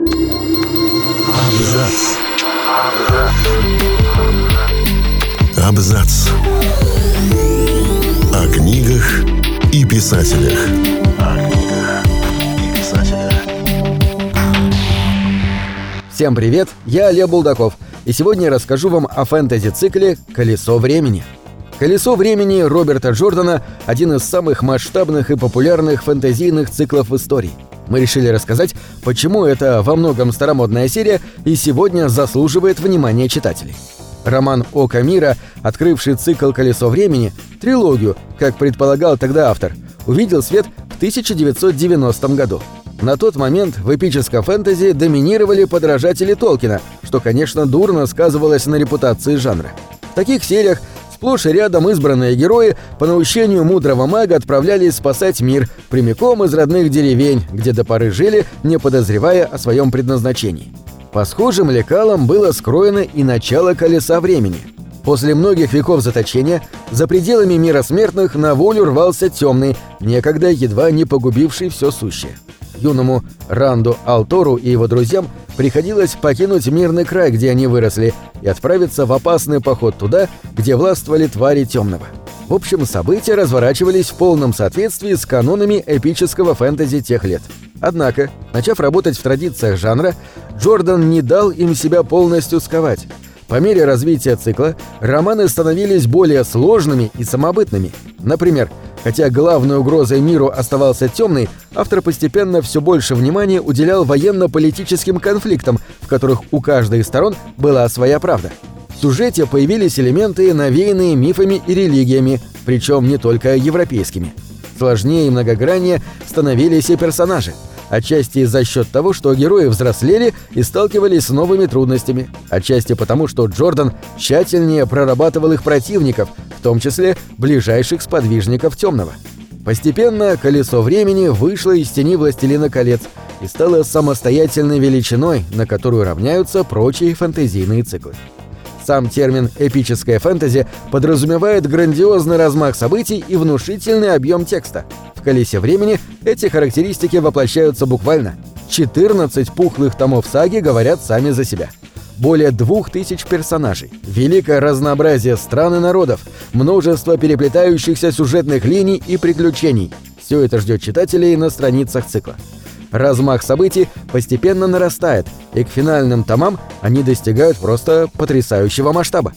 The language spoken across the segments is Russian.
Абзац. Абзац. О книгах и писателях. Всем привет, я Олег Булдаков, и сегодня я расскажу вам о фэнтези-цикле «Колесо времени». «Колесо времени» Роберта Джордана – один из самых масштабных и популярных фэнтезийных циклов в истории. Мы решили рассказать, почему это во многом старомодная серия и сегодня заслуживает внимания читателей. Роман «Око мира», открывший цикл «Колесо времени», трилогию, как предполагал тогда автор, увидел свет в 1990 году. На тот момент в эпическом фэнтези доминировали подражатели Толкина, что, конечно, дурно сказывалось на репутации жанра. В таких сериях сплошь и рядом избранные герои по наущению мудрого мага отправлялись спасать мир прямиком из родных деревень, где до поры жили, не подозревая о своем предназначении. По схожим лекалам было скроено и начало колеса времени. После многих веков заточения за пределами мира смертных на волю рвался темный, некогда едва не погубивший все сущее. Юному Ранду Алтору и его друзьям приходилось покинуть мирный край, где они выросли, и отправиться в опасный поход туда, где властвовали твари темного. В общем, события разворачивались в полном соответствии с канонами эпического фэнтези тех лет. Однако, начав работать в традициях жанра, Джордан не дал им себя полностью сковать. По мере развития цикла романы становились более сложными и самобытными. Например, хотя главной угрозой миру оставался темный, автор постепенно все больше внимания уделял военно-политическим конфликтам, в которых у каждой из сторон была своя правда. В сюжете появились элементы, навеянные мифами и религиями, причем не только европейскими. Сложнее и многограннее становились и персонажи – отчасти за счет того, что герои взрослели и сталкивались с новыми трудностями, отчасти потому, что Джордан тщательнее прорабатывал их противников, в том числе ближайших сподвижников Темного. Постепенно колесо времени вышло из тени Властелина колец и стало самостоятельной величиной, на которую равняются прочие фэнтезийные циклы. Сам термин «эпическое фэнтези» подразумевает грандиозный размах событий и внушительный объем текста – в «Колесе времени» эти характеристики воплощаются буквально. 14 пухлых томов саги говорят сами за себя. Более двух тысяч персонажей, великое разнообразие стран и народов, множество переплетающихся сюжетных линий и приключений. Все это ждет читателей на страницах цикла. Размах событий постепенно нарастает, и к финальным томам они достигают просто потрясающего масштаба.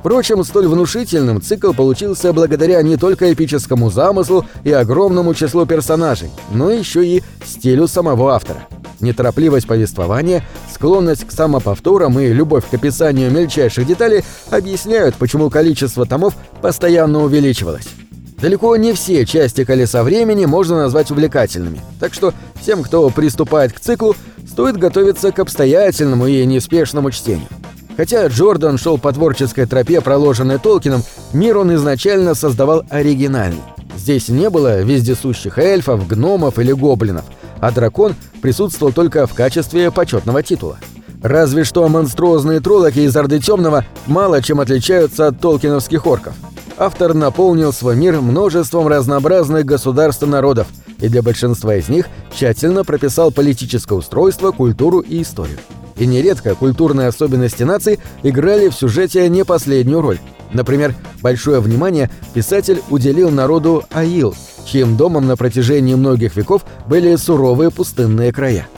Впрочем, столь внушительным цикл получился благодаря не только эпическому замыслу и огромному числу персонажей, но еще и стилю самого автора. Неторопливость повествования, склонность к самоповторам и любовь к описанию мельчайших деталей объясняют, почему количество томов постоянно увеличивалось. Далеко не все части «Колеса времени» можно назвать увлекательными, так что всем, кто приступает к циклу, стоит готовиться к обстоятельному и неспешному чтению. Хотя Джордан шел по творческой тропе, проложенной Толкином, мир он изначально создавал оригинальный. Здесь не было вездесущих эльфов, гномов или гоблинов, а дракон присутствовал только в качестве почетного титула. Разве что монструозные троллоки из Орды Темного мало чем отличаются от толкиновских орков. Автор наполнил свой мир множеством разнообразных государств и народов, и для большинства из них тщательно прописал политическое устройство, культуру и историю и нередко культурные особенности наций играли в сюжете не последнюю роль. Например, большое внимание писатель уделил народу Аил, чьим домом на протяжении многих веков были суровые пустынные края.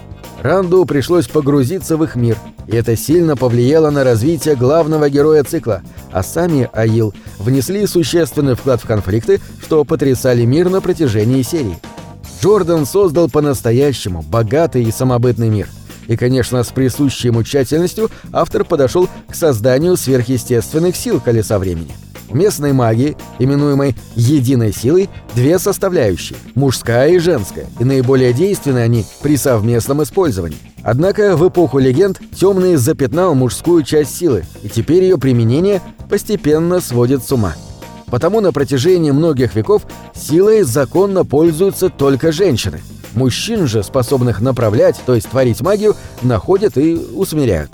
Ранду пришлось погрузиться в их мир, и это сильно повлияло на развитие главного героя цикла, а сами Аил внесли существенный вклад в конфликты, что потрясали мир на протяжении серии. Джордан создал по-настоящему богатый и самобытный мир – и, конечно, с присущей ему тщательностью автор подошел к созданию сверхъестественных сил колеса времени. Местной магии, именуемой «единой силой», две составляющие – мужская и женская, и наиболее действенны они при совместном использовании. Однако в эпоху легенд темный запятнал мужскую часть силы, и теперь ее применение постепенно сводит с ума. Потому на протяжении многих веков силой законно пользуются только женщины – Мужчин же, способных направлять, то есть творить магию, находят и усмиряют.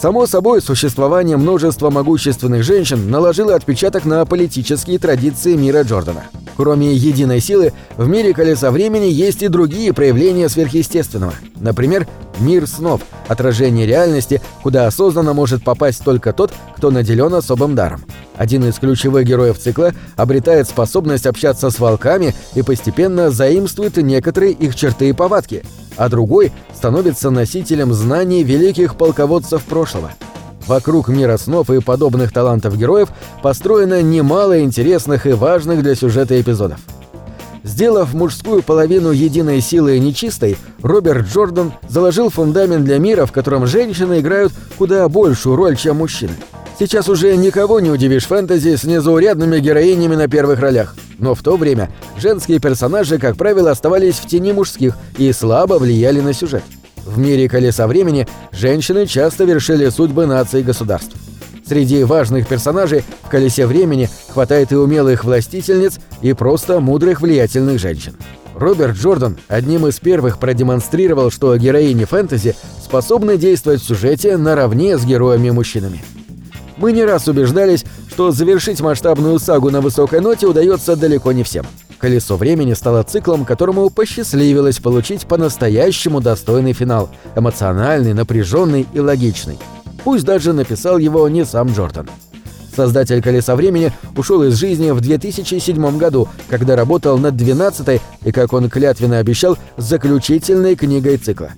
Само собой, существование множества могущественных женщин наложило отпечаток на политические традиции мира Джордана. Кроме единой силы, в мире колеса времени есть и другие проявления сверхъестественного. Например, мир снов, отражение реальности, куда осознанно может попасть только тот, кто наделен особым даром. Один из ключевых героев цикла обретает способность общаться с волками и постепенно заимствует некоторые их черты и повадки, а другой становится носителем знаний великих полководцев прошлого. Вокруг мира снов и подобных талантов героев построено немало интересных и важных для сюжета эпизодов. Сделав мужскую половину единой силы нечистой, Роберт Джордан заложил фундамент для мира, в котором женщины играют куда большую роль, чем мужчины. Сейчас уже никого не удивишь фэнтези с незаурядными героинями на первых ролях. Но в то время женские персонажи, как правило, оставались в тени мужских и слабо влияли на сюжет. В мире колеса времени женщины часто вершили судьбы наций и государств. Среди важных персонажей в «Колесе времени» хватает и умелых властительниц, и просто мудрых влиятельных женщин. Роберт Джордан одним из первых продемонстрировал, что героини фэнтези способны действовать в сюжете наравне с героями-мужчинами. Мы не раз убеждались, что завершить масштабную сагу на высокой ноте удается далеко не всем. «Колесо времени» стало циклом, которому посчастливилось получить по-настоящему достойный финал, эмоциональный, напряженный и логичный. Пусть даже написал его не сам Джордан. Создатель «Колеса времени» ушел из жизни в 2007 году, когда работал над 12-й и, как он клятвенно обещал, заключительной книгой цикла.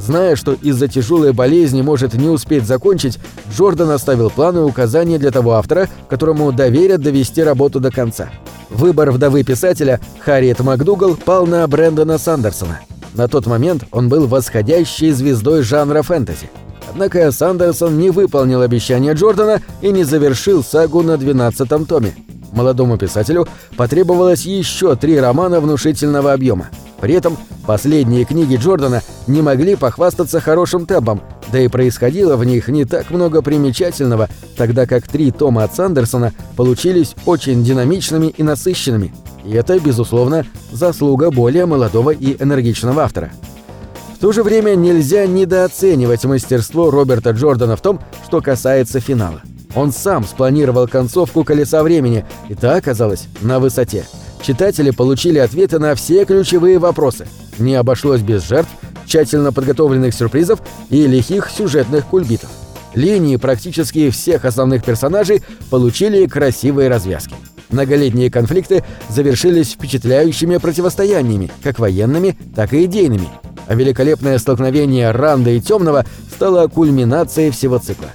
Зная, что из-за тяжелой болезни может не успеть закончить, Джордан оставил планы и указания для того автора, которому доверят довести работу до конца. Выбор вдовы писателя Харриет МакДугал пал на Брэндона Сандерсона. На тот момент он был восходящей звездой жанра фэнтези. Однако Сандерсон не выполнил обещания Джордана и не завершил сагу на 12-м томе. Молодому писателю потребовалось еще три романа внушительного объема. При этом последние книги Джордана не могли похвастаться хорошим темпом, да и происходило в них не так много примечательного, тогда как три тома от Сандерсона получились очень динамичными и насыщенными. И это, безусловно, заслуга более молодого и энергичного автора. В то же время нельзя недооценивать мастерство Роберта Джордана в том, что касается финала. Он сам спланировал концовку «Колеса времени», и та оказалась на высоте. Читатели получили ответы на все ключевые вопросы. Не обошлось без жертв, тщательно подготовленных сюрпризов и лихих сюжетных кульбитов. Линии практически всех основных персонажей получили красивые развязки. Многолетние конфликты завершились впечатляющими противостояниями, как военными, так и идейными. А великолепное столкновение Ранда и Темного стало кульминацией всего цикла.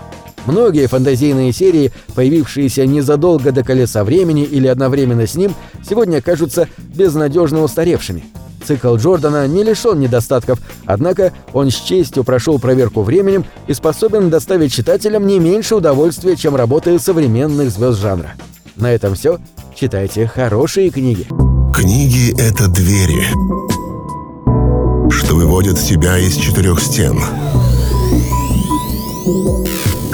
Многие фантазийные серии, появившиеся незадолго до «Колеса времени» или одновременно с ним, сегодня кажутся безнадежно устаревшими. Цикл Джордана не лишен недостатков, однако он с честью прошел проверку временем и способен доставить читателям не меньше удовольствия, чем работы современных звезд жанра. На этом все. Читайте хорошие книги. Книги — это двери, что выводят тебя из четырех стен.